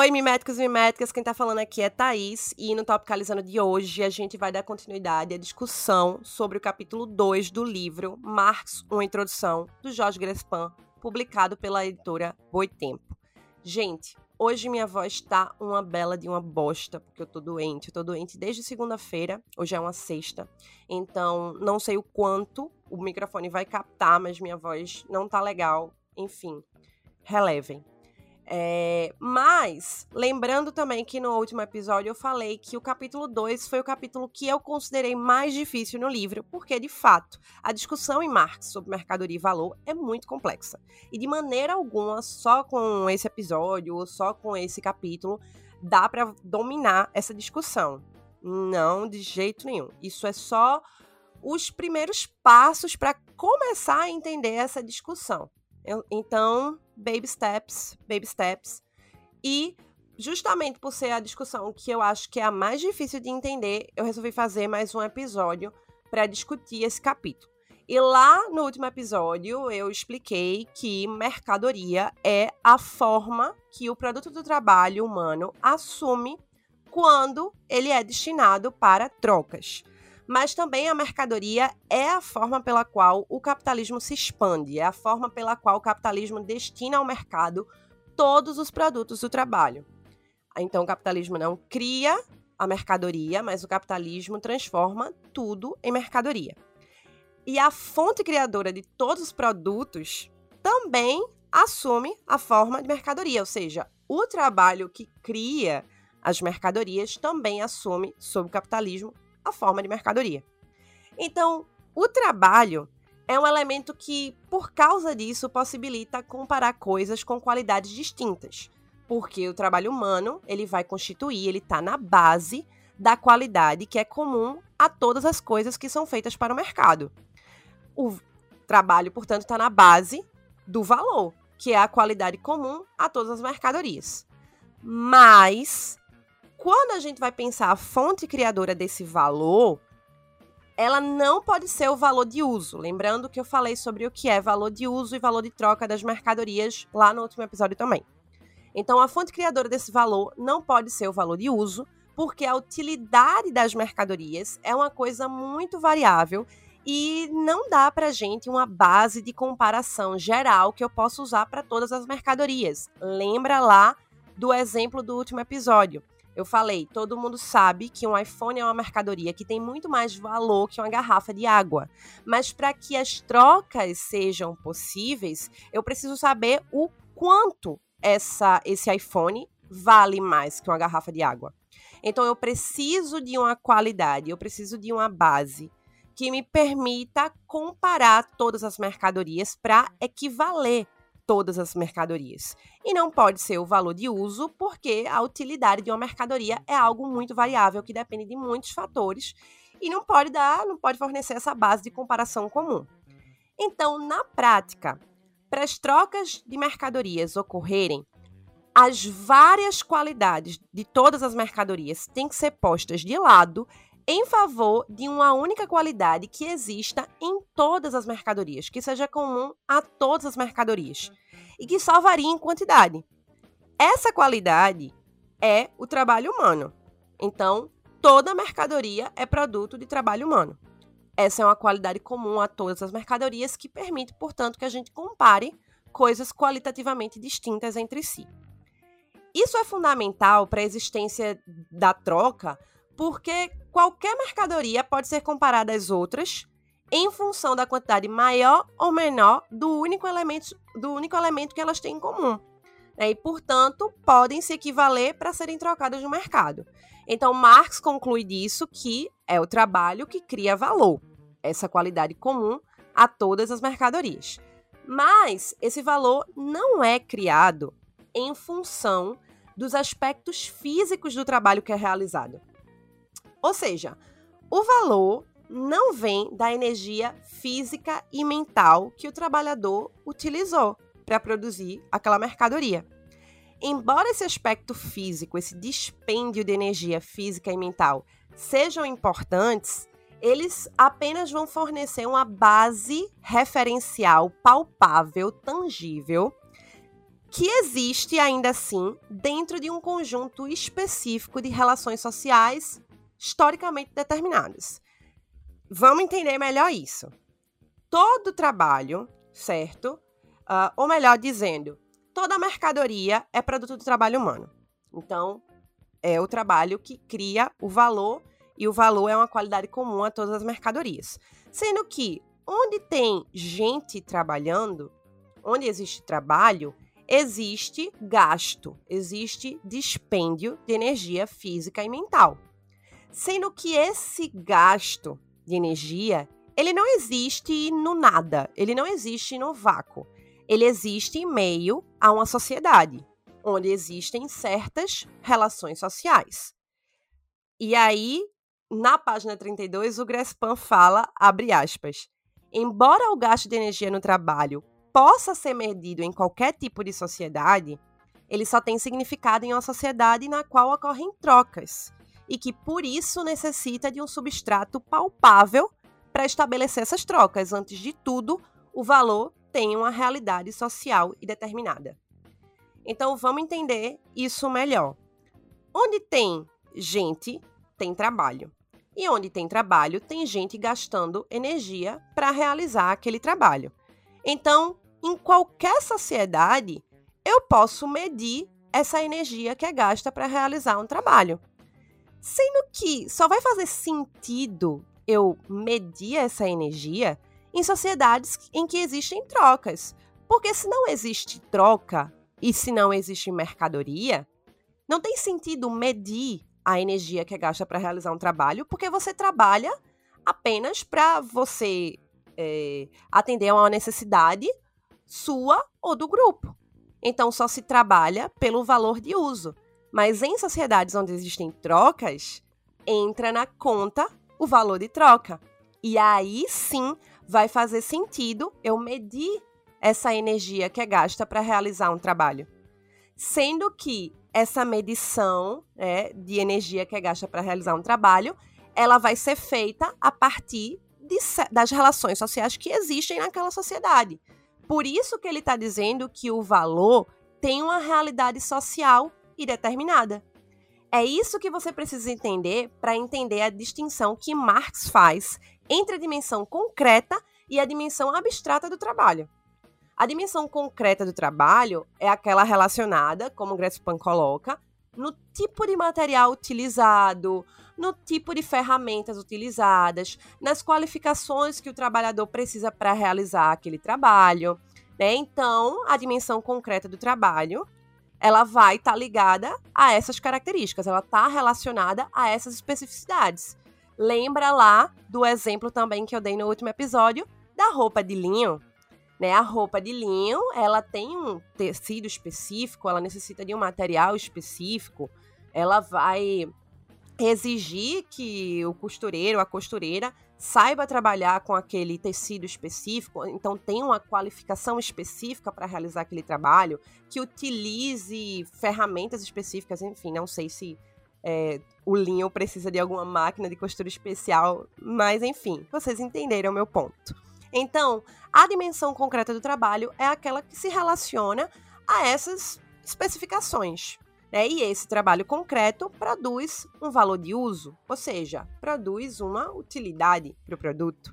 Oi, miméticos e miméticas, quem tá falando aqui é Thaís, e no Topicalizando de hoje a gente vai dar continuidade à discussão sobre o capítulo 2 do livro Marx, uma introdução, do Jorge Grespan, publicado pela editora Boitempo. Gente, hoje minha voz tá uma bela de uma bosta, porque eu tô doente, eu tô doente desde segunda-feira, hoje é uma sexta, então não sei o quanto o microfone vai captar, mas minha voz não tá legal, enfim, relevem. É, mas, lembrando também que no último episódio eu falei que o capítulo 2 foi o capítulo que eu considerei mais difícil no livro, porque, de fato, a discussão em Marx sobre mercadoria e valor é muito complexa. E de maneira alguma, só com esse episódio ou só com esse capítulo, dá para dominar essa discussão. Não, de jeito nenhum. Isso é só os primeiros passos para começar a entender essa discussão. Eu, então, baby steps, baby steps. E justamente por ser a discussão que eu acho que é a mais difícil de entender, eu resolvi fazer mais um episódio para discutir esse capítulo. E lá no último episódio eu expliquei que mercadoria é a forma que o produto do trabalho humano assume quando ele é destinado para trocas mas também a mercadoria é a forma pela qual o capitalismo se expande, é a forma pela qual o capitalismo destina ao mercado todos os produtos do trabalho. Então, o capitalismo não cria a mercadoria, mas o capitalismo transforma tudo em mercadoria. E a fonte criadora de todos os produtos também assume a forma de mercadoria, ou seja, o trabalho que cria as mercadorias também assume, sob o capitalismo, a forma de mercadoria. Então, o trabalho é um elemento que, por causa disso, possibilita comparar coisas com qualidades distintas, porque o trabalho humano ele vai constituir, ele está na base da qualidade que é comum a todas as coisas que são feitas para o mercado. O trabalho, portanto, está na base do valor, que é a qualidade comum a todas as mercadorias. Mas quando a gente vai pensar a fonte criadora desse valor, ela não pode ser o valor de uso. Lembrando que eu falei sobre o que é valor de uso e valor de troca das mercadorias lá no último episódio também. Então, a fonte criadora desse valor não pode ser o valor de uso, porque a utilidade das mercadorias é uma coisa muito variável e não dá para gente uma base de comparação geral que eu possa usar para todas as mercadorias. Lembra lá do exemplo do último episódio. Eu falei, todo mundo sabe que um iPhone é uma mercadoria que tem muito mais valor que uma garrafa de água. Mas para que as trocas sejam possíveis, eu preciso saber o quanto essa, esse iPhone vale mais que uma garrafa de água. Então eu preciso de uma qualidade, eu preciso de uma base que me permita comparar todas as mercadorias para equivaler todas as mercadorias. E não pode ser o valor de uso, porque a utilidade de uma mercadoria é algo muito variável que depende de muitos fatores e não pode dar, não pode fornecer essa base de comparação comum. Então, na prática, para as trocas de mercadorias ocorrerem, as várias qualidades de todas as mercadorias têm que ser postas de lado em favor de uma única qualidade que exista em todas as mercadorias, que seja comum a todas as mercadorias e que só varie em quantidade. Essa qualidade é o trabalho humano. Então, toda mercadoria é produto de trabalho humano. Essa é uma qualidade comum a todas as mercadorias que permite, portanto, que a gente compare coisas qualitativamente distintas entre si. Isso é fundamental para a existência da troca, porque qualquer mercadoria pode ser comparada às outras em função da quantidade maior ou menor do único elemento, do único elemento que elas têm em comum. Né? E, portanto, podem se equivaler para serem trocadas no mercado. Então, Marx conclui disso que é o trabalho que cria valor, essa qualidade comum a todas as mercadorias. Mas esse valor não é criado em função dos aspectos físicos do trabalho que é realizado. Ou seja, o valor não vem da energia física e mental que o trabalhador utilizou para produzir aquela mercadoria. Embora esse aspecto físico, esse dispêndio de energia física e mental sejam importantes, eles apenas vão fornecer uma base referencial palpável, tangível, que existe ainda assim dentro de um conjunto específico de relações sociais historicamente determinadas. Vamos entender melhor isso. Todo trabalho, certo? Uh, ou melhor dizendo, toda mercadoria é produto do trabalho humano. Então, é o trabalho que cria o valor e o valor é uma qualidade comum a todas as mercadorias. Sendo que onde tem gente trabalhando, onde existe trabalho, existe gasto, existe dispêndio de energia física e mental. Sendo que esse gasto de energia, ele não existe no nada, ele não existe no vácuo. Ele existe em meio a uma sociedade, onde existem certas relações sociais. E aí, na página 32, o Grespan fala, abre aspas, embora o gasto de energia no trabalho possa ser medido em qualquer tipo de sociedade, ele só tem significado em uma sociedade na qual ocorrem trocas e que por isso necessita de um substrato palpável para estabelecer essas trocas. Antes de tudo, o valor tem uma realidade social e determinada. Então vamos entender isso melhor. Onde tem gente, tem trabalho. E onde tem trabalho, tem gente gastando energia para realizar aquele trabalho. Então, em qualquer sociedade, eu posso medir essa energia que é gasta para realizar um trabalho. Sendo que só vai fazer sentido eu medir essa energia em sociedades em que existem trocas. Porque se não existe troca e se não existe mercadoria, não tem sentido medir a energia que é gasta para realizar um trabalho, porque você trabalha apenas para você é, atender a uma necessidade sua ou do grupo. Então só se trabalha pelo valor de uso. Mas em sociedades onde existem trocas, entra na conta o valor de troca. E aí sim vai fazer sentido eu medir essa energia que é gasta para realizar um trabalho. Sendo que essa medição né, de energia que é gasta para realizar um trabalho, ela vai ser feita a partir de, das relações sociais que existem naquela sociedade. Por isso que ele está dizendo que o valor tem uma realidade social e determinada. É isso que você precisa entender para entender a distinção que Marx faz entre a dimensão concreta e a dimensão abstrata do trabalho. A dimensão concreta do trabalho é aquela relacionada, como Gretspan coloca, no tipo de material utilizado, no tipo de ferramentas utilizadas, nas qualificações que o trabalhador precisa para realizar aquele trabalho. Né? Então, a dimensão concreta do trabalho ela vai estar tá ligada a essas características, ela está relacionada a essas especificidades. Lembra lá do exemplo também que eu dei no último episódio da roupa de linho. Né? A roupa de linho, ela tem um tecido específico, ela necessita de um material específico, ela vai exigir que o costureiro, a costureira, saiba trabalhar com aquele tecido específico, então tem uma qualificação específica para realizar aquele trabalho, que utilize ferramentas específicas, enfim, não sei se é, o linho precisa de alguma máquina de costura especial, mas enfim, vocês entenderam o meu ponto. Então, a dimensão concreta do trabalho é aquela que se relaciona a essas especificações. Né? E esse trabalho concreto produz um valor de uso, ou seja, produz uma utilidade para o produto.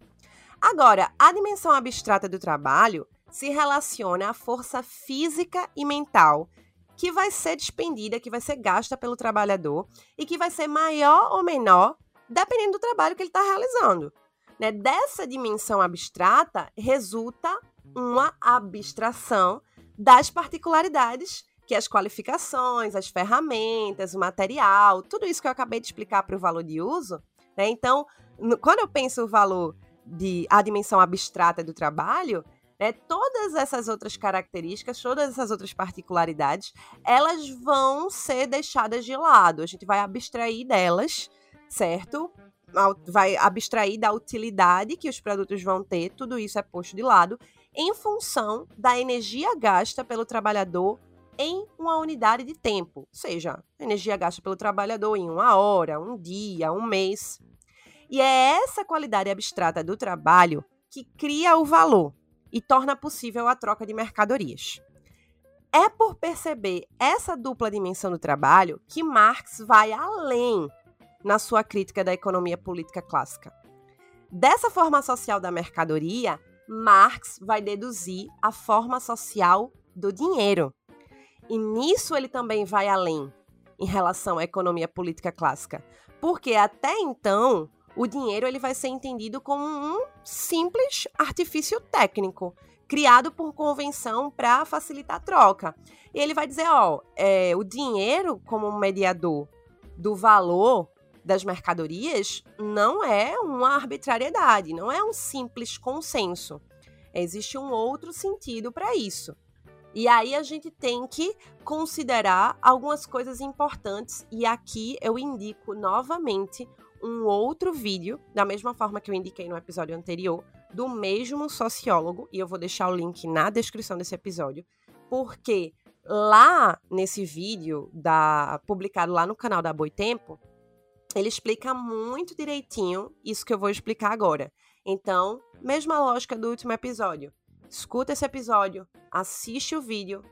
Agora, a dimensão abstrata do trabalho se relaciona à força física e mental que vai ser despendida, que vai ser gasta pelo trabalhador e que vai ser maior ou menor dependendo do trabalho que ele está realizando. Né? Dessa dimensão abstrata resulta uma abstração das particularidades que as qualificações, as ferramentas, o material, tudo isso que eu acabei de explicar para o valor de uso, né? Então, no, quando eu penso o valor de a dimensão abstrata do trabalho, né, todas essas outras características, todas essas outras particularidades, elas vão ser deixadas de lado. A gente vai abstrair delas, certo? Vai abstrair da utilidade que os produtos vão ter, tudo isso é posto de lado em função da energia gasta pelo trabalhador em uma unidade de tempo, seja, energia gasta pelo trabalhador em uma hora, um dia, um mês. E é essa qualidade abstrata do trabalho que cria o valor e torna possível a troca de mercadorias. É por perceber essa dupla dimensão do trabalho que Marx vai além na sua crítica da economia política clássica. Dessa forma social da mercadoria, Marx vai deduzir a forma social do dinheiro. E nisso ele também vai além em relação à economia política clássica, porque até então o dinheiro ele vai ser entendido como um simples artifício técnico criado por convenção para facilitar a troca. E ele vai dizer, ó, é, o dinheiro como mediador do valor das mercadorias não é uma arbitrariedade, não é um simples consenso. Existe um outro sentido para isso. E aí a gente tem que considerar algumas coisas importantes e aqui eu indico novamente um outro vídeo, da mesma forma que eu indiquei no episódio anterior, do mesmo sociólogo, e eu vou deixar o link na descrição desse episódio, porque lá nesse vídeo da publicado lá no canal da Boitempo, ele explica muito direitinho isso que eu vou explicar agora. Então, mesma lógica do último episódio. Escuta esse episódio, assiste o vídeo,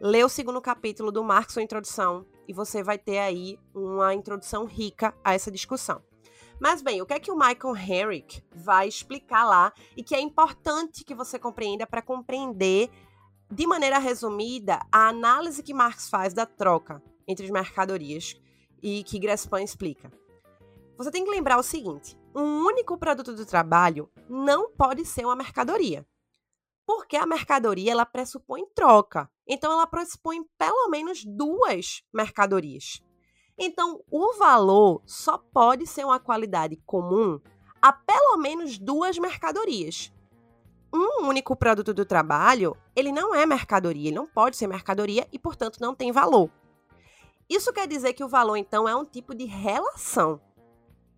lê o segundo capítulo do Marx ou Introdução e você vai ter aí uma introdução rica a essa discussão. Mas bem, o que é que o Michael Herrick vai explicar lá e que é importante que você compreenda para compreender de maneira resumida a análise que Marx faz da troca entre as mercadorias e que Grespan explica. Você tem que lembrar o seguinte: um único produto do trabalho não pode ser uma mercadoria. Porque a mercadoria ela pressupõe troca. Então ela pressupõe pelo menos duas mercadorias. Então, o valor só pode ser uma qualidade comum a pelo menos duas mercadorias. Um único produto do trabalho, ele não é mercadoria, ele não pode ser mercadoria e, portanto, não tem valor. Isso quer dizer que o valor, então, é um tipo de relação,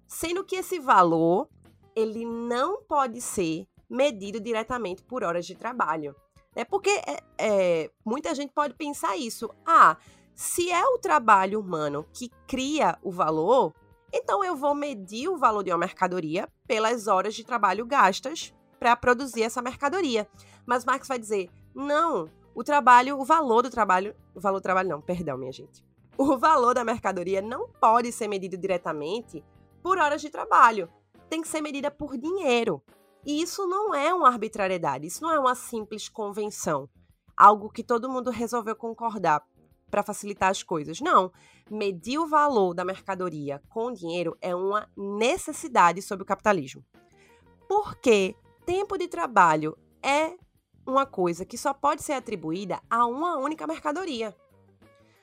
sendo que esse valor ele não pode ser medido diretamente por horas de trabalho. É porque é, é, muita gente pode pensar isso. Ah, se é o trabalho humano que cria o valor, então eu vou medir o valor de uma mercadoria pelas horas de trabalho gastas para produzir essa mercadoria. Mas Marx vai dizer: não, o trabalho, o valor do trabalho, o valor do trabalho não, perdão, minha gente. O valor da mercadoria não pode ser medido diretamente por horas de trabalho. Tem que ser medida por dinheiro. E isso não é uma arbitrariedade, isso não é uma simples convenção, algo que todo mundo resolveu concordar para facilitar as coisas. Não. Medir o valor da mercadoria com dinheiro é uma necessidade sobre o capitalismo. Porque tempo de trabalho é uma coisa que só pode ser atribuída a uma única mercadoria.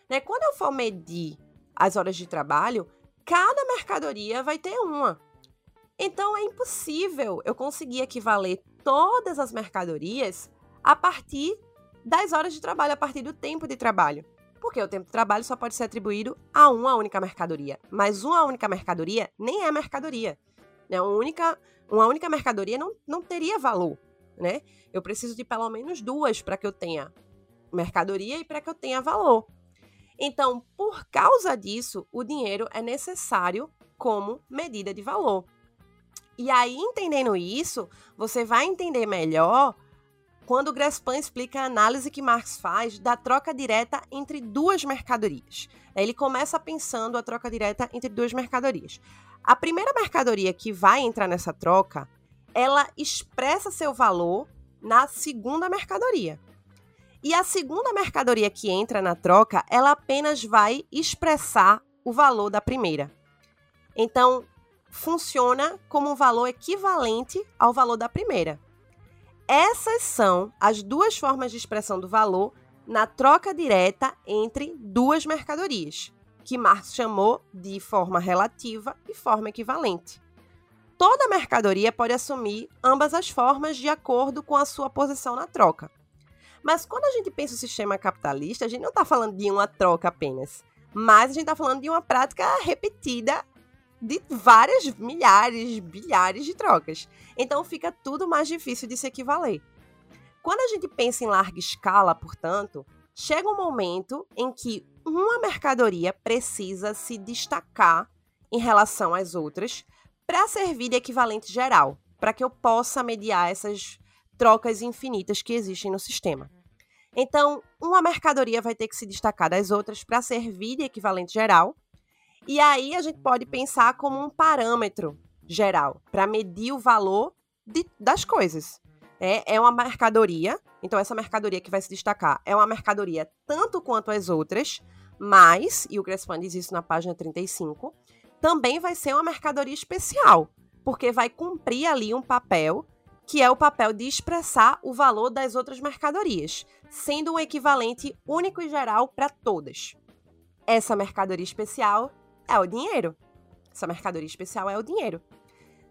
Né? Quando eu for medir as horas de trabalho, cada mercadoria vai ter uma. Então é impossível eu conseguir equivaler todas as mercadorias a partir das horas de trabalho, a partir do tempo de trabalho. Porque o tempo de trabalho só pode ser atribuído a uma única mercadoria. Mas uma única mercadoria nem é mercadoria. Né? Uma, única, uma única mercadoria não, não teria valor. Né? Eu preciso de pelo menos duas para que eu tenha mercadoria e para que eu tenha valor. Então, por causa disso, o dinheiro é necessário como medida de valor. E aí, entendendo isso, você vai entender melhor quando Grespan explica a análise que Marx faz da troca direta entre duas mercadorias. Ele começa pensando a troca direta entre duas mercadorias. A primeira mercadoria que vai entrar nessa troca, ela expressa seu valor na segunda mercadoria. E a segunda mercadoria que entra na troca, ela apenas vai expressar o valor da primeira. Então, funciona como um valor equivalente ao valor da primeira. Essas são as duas formas de expressão do valor na troca direta entre duas mercadorias, que Marx chamou de forma relativa e forma equivalente. Toda mercadoria pode assumir ambas as formas de acordo com a sua posição na troca. Mas quando a gente pensa o sistema capitalista, a gente não está falando de uma troca apenas, mas a gente está falando de uma prática repetida de várias milhares, bilhares de trocas. Então fica tudo mais difícil de se equivaler. Quando a gente pensa em larga escala, portanto, chega um momento em que uma mercadoria precisa se destacar em relação às outras para servir de equivalente geral, para que eu possa mediar essas trocas infinitas que existem no sistema. Então, uma mercadoria vai ter que se destacar das outras para servir de equivalente geral, e aí a gente pode pensar como um parâmetro geral para medir o valor de, das coisas. É, é uma mercadoria, então essa mercadoria que vai se destacar é uma mercadoria tanto quanto as outras, mas, e o Crespan diz isso na página 35, também vai ser uma mercadoria especial, porque vai cumprir ali um papel que é o papel de expressar o valor das outras mercadorias, sendo um equivalente único e geral para todas. Essa mercadoria especial é o dinheiro. Essa mercadoria especial é o dinheiro.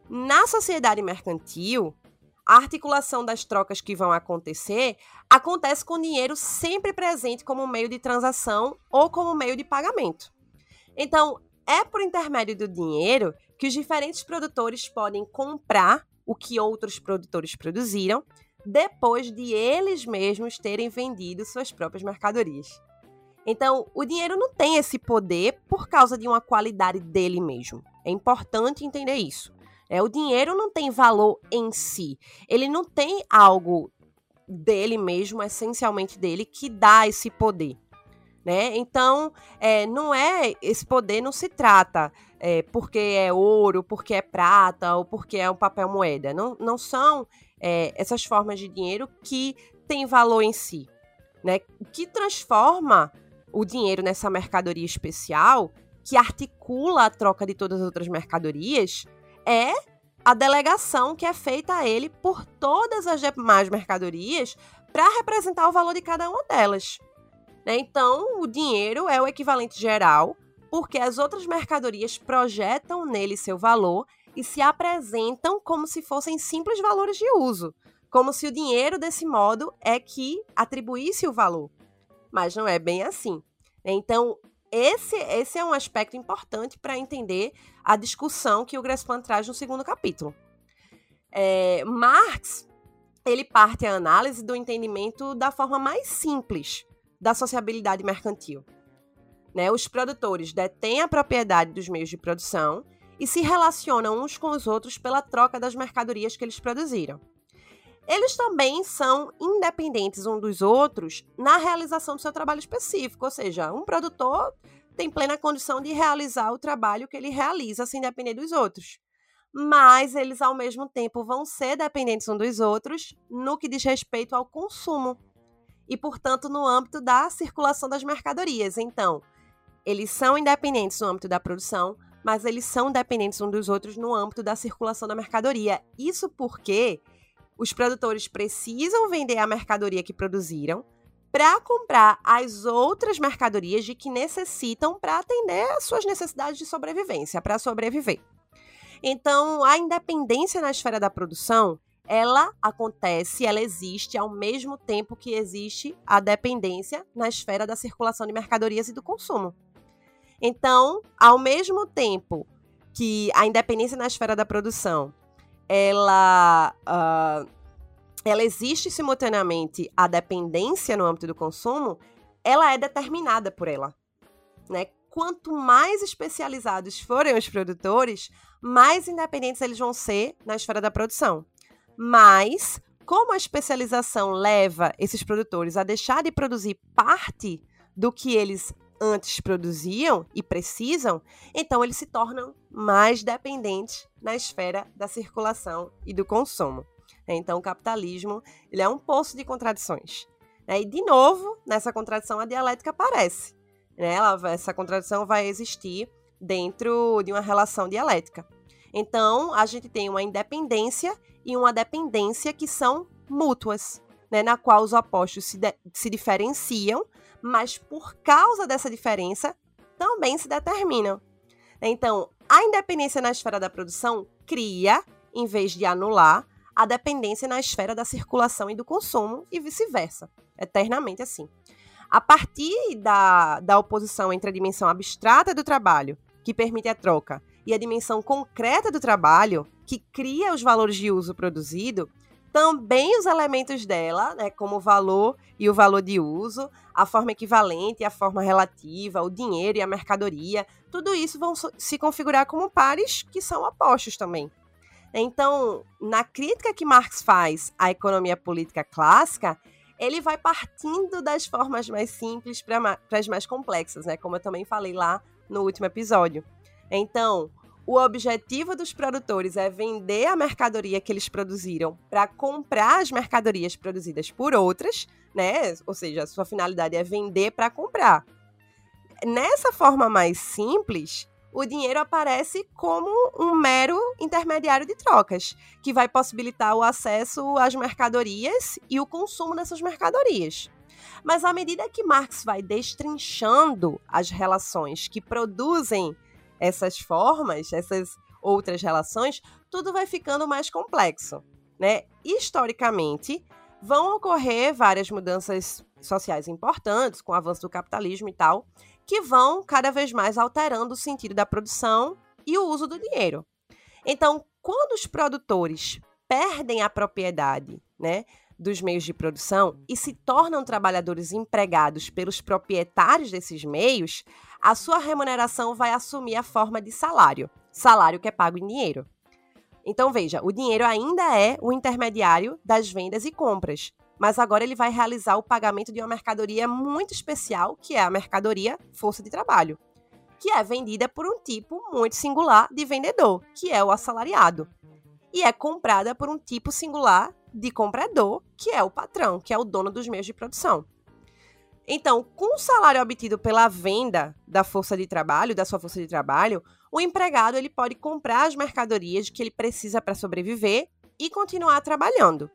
Na sociedade mercantil, a articulação das trocas que vão acontecer acontece com dinheiro sempre presente como meio de transação ou como meio de pagamento. Então, é por intermédio do dinheiro que os diferentes produtores podem comprar o que outros produtores produziram depois de eles mesmos terem vendido suas próprias mercadorias. Então, o dinheiro não tem esse poder por causa de uma qualidade dele mesmo. É importante entender isso. É, o dinheiro não tem valor em si. Ele não tem algo dele mesmo, essencialmente dele, que dá esse poder. Né? Então, é, não é esse poder não se trata é, porque é ouro, porque é prata ou porque é um papel moeda. Não, não são é, essas formas de dinheiro que têm valor em si. Né? O que transforma o dinheiro nessa mercadoria especial, que articula a troca de todas as outras mercadorias, é a delegação que é feita a ele por todas as demais mercadorias para representar o valor de cada uma delas. Né? Então, o dinheiro é o equivalente geral porque as outras mercadorias projetam nele seu valor e se apresentam como se fossem simples valores de uso, como se o dinheiro desse modo é que atribuísse o valor. Mas não é bem assim. Então, esse, esse é um aspecto importante para entender a discussão que o Grespan traz no segundo capítulo. É, Marx ele parte a análise do entendimento da forma mais simples da sociabilidade mercantil. Né? Os produtores detêm a propriedade dos meios de produção e se relacionam uns com os outros pela troca das mercadorias que eles produziram. Eles também são independentes uns dos outros na realização do seu trabalho específico, ou seja, um produtor tem plena condição de realizar o trabalho que ele realiza sem depender dos outros. Mas eles, ao mesmo tempo, vão ser dependentes uns dos outros no que diz respeito ao consumo e, portanto, no âmbito da circulação das mercadorias. Então, eles são independentes no âmbito da produção, mas eles são dependentes uns dos outros no âmbito da circulação da mercadoria. Isso porque os produtores precisam vender a mercadoria que produziram para comprar as outras mercadorias de que necessitam para atender às suas necessidades de sobrevivência, para sobreviver. Então, a independência na esfera da produção, ela acontece, ela existe ao mesmo tempo que existe a dependência na esfera da circulação de mercadorias e do consumo. Então, ao mesmo tempo que a independência na esfera da produção ela, uh, ela existe simultaneamente a dependência no âmbito do consumo, ela é determinada por ela. Né? Quanto mais especializados forem os produtores, mais independentes eles vão ser na esfera da produção. Mas, como a especialização leva esses produtores a deixar de produzir parte do que eles antes produziam e precisam, então eles se tornam mais dependentes na esfera da circulação e do consumo. Então, o capitalismo ele é um poço de contradições. E, de novo, nessa contradição, a dialética aparece. Né? Ela, essa contradição vai existir dentro de uma relação dialética. Então, a gente tem uma independência e uma dependência que são mútuas, né? na qual os opostos se, se diferenciam mas por causa dessa diferença também se determinam. Então, a independência na esfera da produção cria, em vez de anular, a dependência na esfera da circulação e do consumo e vice-versa, eternamente assim. A partir da, da oposição entre a dimensão abstrata do trabalho, que permite a troca, e a dimensão concreta do trabalho, que cria os valores de uso produzido, também os elementos dela, né, como o valor e o valor de uso, a forma equivalente, a forma relativa, o dinheiro e a mercadoria, tudo isso vão se configurar como pares que são opostos também. Então, na crítica que Marx faz à economia política clássica, ele vai partindo das formas mais simples para as mais complexas, né? Como eu também falei lá no último episódio. Então, o objetivo dos produtores é vender a mercadoria que eles produziram para comprar as mercadorias produzidas por outras, né? Ou seja, a sua finalidade é vender para comprar. Nessa forma mais simples, o dinheiro aparece como um mero intermediário de trocas, que vai possibilitar o acesso às mercadorias e o consumo dessas mercadorias. Mas à medida que Marx vai destrinchando as relações que produzem essas formas, essas outras relações, tudo vai ficando mais complexo. Né? Historicamente, vão ocorrer várias mudanças sociais importantes com o avanço do capitalismo e tal, que vão cada vez mais alterando o sentido da produção e o uso do dinheiro. Então, quando os produtores perdem a propriedade, né, dos meios de produção e se tornam trabalhadores empregados pelos proprietários desses meios, a sua remuneração vai assumir a forma de salário, salário que é pago em dinheiro. Então veja, o dinheiro ainda é o intermediário das vendas e compras, mas agora ele vai realizar o pagamento de uma mercadoria muito especial, que é a mercadoria força de trabalho, que é vendida por um tipo muito singular de vendedor, que é o assalariado, e é comprada por um tipo singular de comprador, que é o patrão, que é o dono dos meios de produção. Então, com o salário obtido pela venda da força de trabalho, da sua força de trabalho, o empregado ele pode comprar as mercadorias que ele precisa para sobreviver e continuar trabalhando.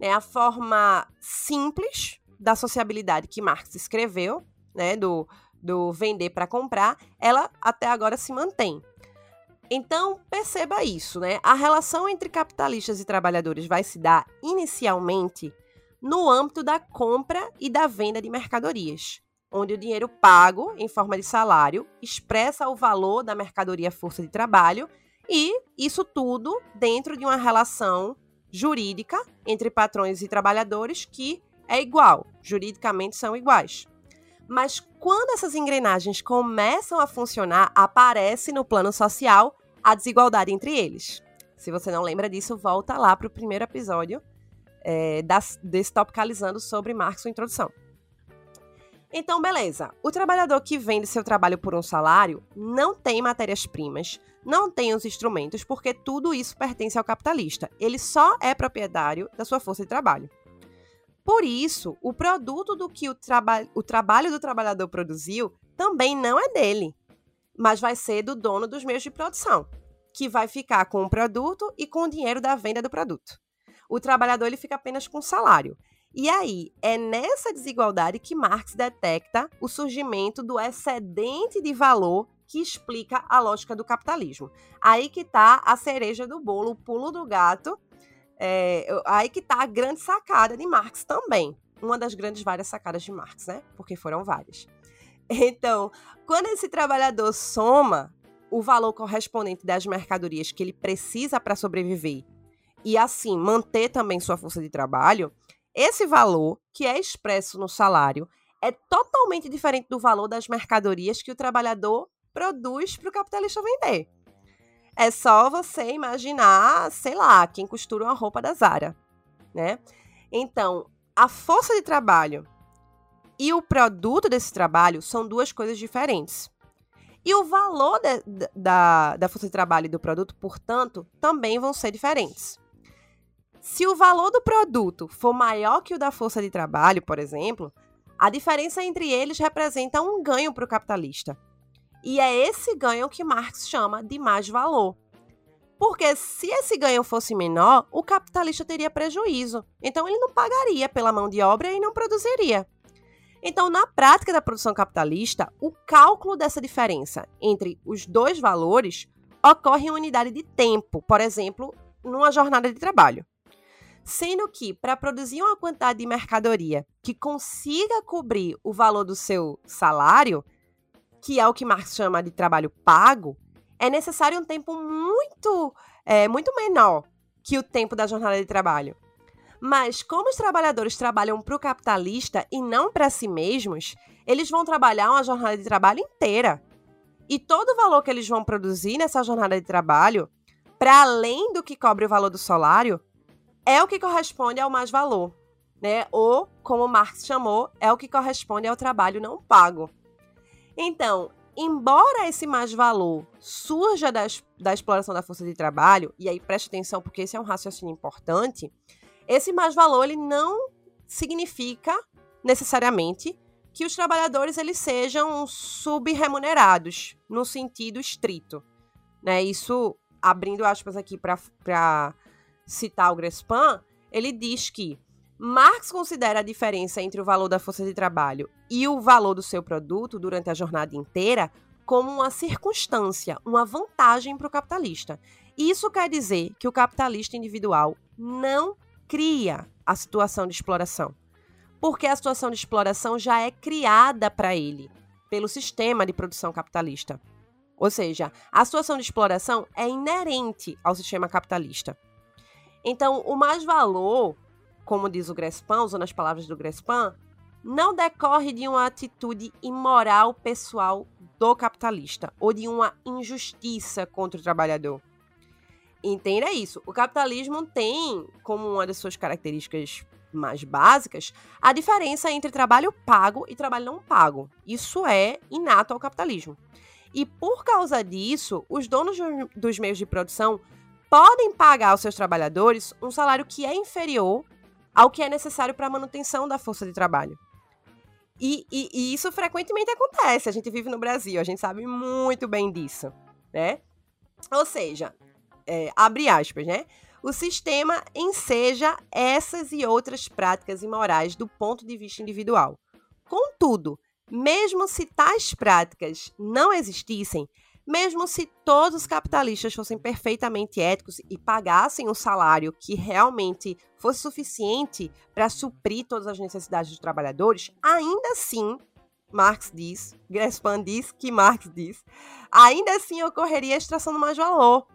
Né, a forma simples da sociabilidade que Marx escreveu, né, do, do vender para comprar, ela até agora se mantém. Então, perceba isso, né? A relação entre capitalistas e trabalhadores vai se dar inicialmente no âmbito da compra e da venda de mercadorias, onde o dinheiro pago em forma de salário expressa o valor da mercadoria força de trabalho e isso tudo dentro de uma relação jurídica entre patrões e trabalhadores que é igual, juridicamente são iguais. Mas quando essas engrenagens começam a funcionar, aparece no plano social a desigualdade entre eles. Se você não lembra disso, volta lá para o primeiro episódio é, das, desse Topicalizando sobre Marx, sua introdução. Então, beleza. O trabalhador que vende seu trabalho por um salário não tem matérias-primas, não tem os instrumentos, porque tudo isso pertence ao capitalista. Ele só é proprietário da sua força de trabalho. Por isso, o produto do que o, traba o trabalho do trabalhador produziu também não é dele, mas vai ser do dono dos meios de produção, que vai ficar com o produto e com o dinheiro da venda do produto. O trabalhador ele fica apenas com o salário. E aí, é nessa desigualdade que Marx detecta o surgimento do excedente de valor que explica a lógica do capitalismo. Aí que está a cereja do bolo, o pulo do gato. É, aí que está a grande sacada de Marx também. Uma das grandes várias sacadas de Marx, né? Porque foram várias. Então, quando esse trabalhador soma o valor correspondente das mercadorias que ele precisa para sobreviver e assim manter também sua força de trabalho, esse valor que é expresso no salário é totalmente diferente do valor das mercadorias que o trabalhador produz para o capitalista vender. É só você imaginar, sei lá, quem costura uma roupa da Zara, né? Então, a força de trabalho e o produto desse trabalho são duas coisas diferentes. E o valor de, da, da força de trabalho e do produto, portanto, também vão ser diferentes. Se o valor do produto for maior que o da força de trabalho, por exemplo, a diferença entre eles representa um ganho para o capitalista. E é esse ganho que Marx chama de mais valor. Porque se esse ganho fosse menor, o capitalista teria prejuízo. Então ele não pagaria pela mão de obra e não produziria. Então, na prática da produção capitalista, o cálculo dessa diferença entre os dois valores ocorre em unidade de tempo, por exemplo, numa jornada de trabalho. Sendo que, para produzir uma quantidade de mercadoria que consiga cobrir o valor do seu salário, que é o que Marx chama de trabalho pago, é necessário um tempo muito, é, muito menor que o tempo da jornada de trabalho. Mas como os trabalhadores trabalham para o capitalista e não para si mesmos, eles vão trabalhar uma jornada de trabalho inteira. E todo o valor que eles vão produzir nessa jornada de trabalho, para além do que cobre o valor do salário, é o que corresponde ao mais valor, né? Ou, como Marx chamou, é o que corresponde ao trabalho não pago. Então, embora esse mais valor surja da exploração da força de trabalho, e aí preste atenção porque esse é um raciocínio importante, esse mais valor ele não significa necessariamente que os trabalhadores eles sejam subremunerados no sentido estrito. Né? Isso, abrindo aspas aqui para citar o Grespan, ele diz que Marx considera a diferença entre o valor da força de trabalho e o valor do seu produto durante a jornada inteira como uma circunstância, uma vantagem para o capitalista. Isso quer dizer que o capitalista individual não cria a situação de exploração, porque a situação de exploração já é criada para ele pelo sistema de produção capitalista. Ou seja, a situação de exploração é inerente ao sistema capitalista. Então, o mais valor, como diz o Grespan, usando as palavras do Grespan, não decorre de uma atitude imoral pessoal do capitalista ou de uma injustiça contra o trabalhador. Entenda isso. O capitalismo tem como uma das suas características mais básicas a diferença entre trabalho pago e trabalho não pago. Isso é inato ao capitalismo. E por causa disso, os donos dos meios de produção podem pagar aos seus trabalhadores um salário que é inferior ao que é necessário para a manutenção da força de trabalho. E, e, e, isso frequentemente acontece. A gente vive no Brasil, a gente sabe muito bem disso, né? Ou seja, é, abre aspas, né? O sistema enseja essas e outras práticas imorais do ponto de vista individual. Contudo, mesmo se tais práticas não existissem, mesmo se todos os capitalistas fossem perfeitamente éticos e pagassem um salário que realmente fosse suficiente para suprir todas as necessidades dos trabalhadores, ainda assim, Marx diz, Grespan diz que Marx diz, ainda assim ocorreria a extração do mais valor.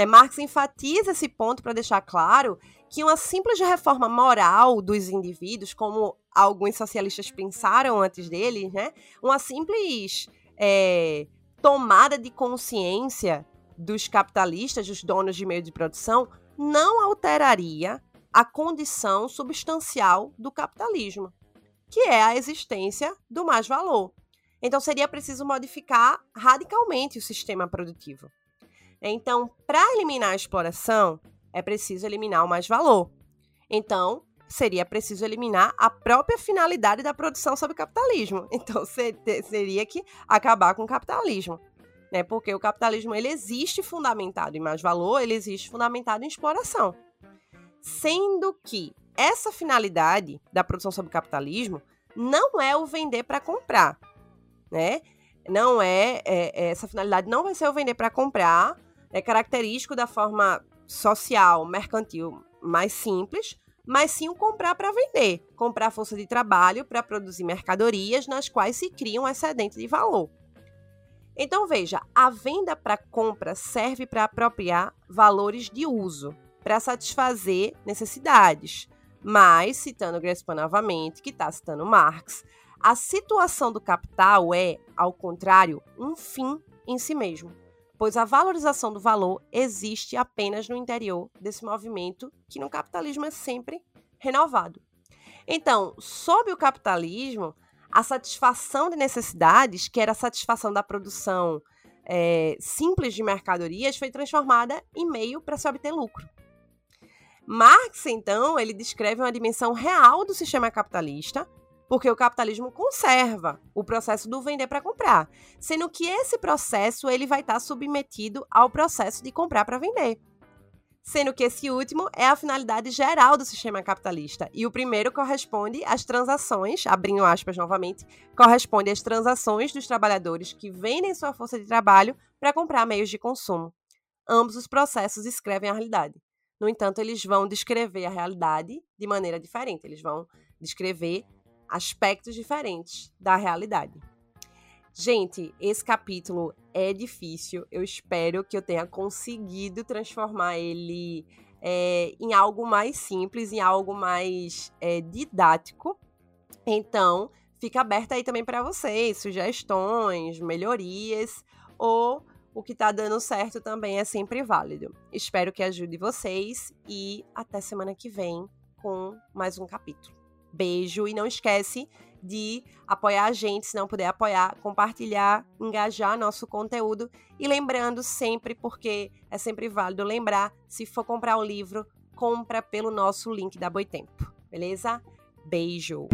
É, Marx enfatiza esse ponto para deixar claro que uma simples reforma moral dos indivíduos, como alguns socialistas pensaram antes dele, né? uma simples é, tomada de consciência dos capitalistas, dos donos de meio de produção, não alteraria a condição substancial do capitalismo, que é a existência do mais valor. Então seria preciso modificar radicalmente o sistema produtivo. Então, para eliminar a exploração, é preciso eliminar o mais valor. Então, seria preciso eliminar a própria finalidade da produção sob o capitalismo. Então, seria que acabar com o capitalismo. Né? Porque o capitalismo ele existe fundamentado em mais valor, ele existe fundamentado em exploração. Sendo que essa finalidade da produção sob o capitalismo não é o vender para comprar, né? Não é, é, essa finalidade não vai ser o vender para comprar, é característico da forma social, mercantil mais simples, mas sim o comprar para vender, comprar força de trabalho para produzir mercadorias nas quais se cria um excedente de valor. Então veja, a venda para compra serve para apropriar valores de uso, para satisfazer necessidades. Mas, citando Grespan novamente, que está citando Marx, a situação do capital é, ao contrário, um fim em si mesmo pois a valorização do valor existe apenas no interior desse movimento que no capitalismo é sempre renovado. Então, sob o capitalismo, a satisfação de necessidades, que era a satisfação da produção é, simples de mercadorias, foi transformada em meio para se obter lucro. Marx, então, ele descreve uma dimensão real do sistema capitalista, porque o capitalismo conserva o processo do vender para comprar, sendo que esse processo ele vai estar tá submetido ao processo de comprar para vender. Sendo que esse último é a finalidade geral do sistema capitalista. E o primeiro corresponde às transações, abrindo aspas novamente, corresponde às transações dos trabalhadores que vendem sua força de trabalho para comprar meios de consumo. Ambos os processos escrevem a realidade. No entanto, eles vão descrever a realidade de maneira diferente. Eles vão descrever aspectos diferentes da realidade. Gente, esse capítulo é difícil. Eu espero que eu tenha conseguido transformar ele é, em algo mais simples, em algo mais é, didático. Então, fica aberta aí também para vocês, sugestões, melhorias ou o que tá dando certo também é sempre válido. Espero que ajude vocês e até semana que vem com mais um capítulo. Beijo e não esquece de apoiar a gente, se não puder apoiar, compartilhar, engajar nosso conteúdo e lembrando sempre, porque é sempre válido lembrar, se for comprar o um livro, compra pelo nosso link da Boitempo, beleza? Beijo.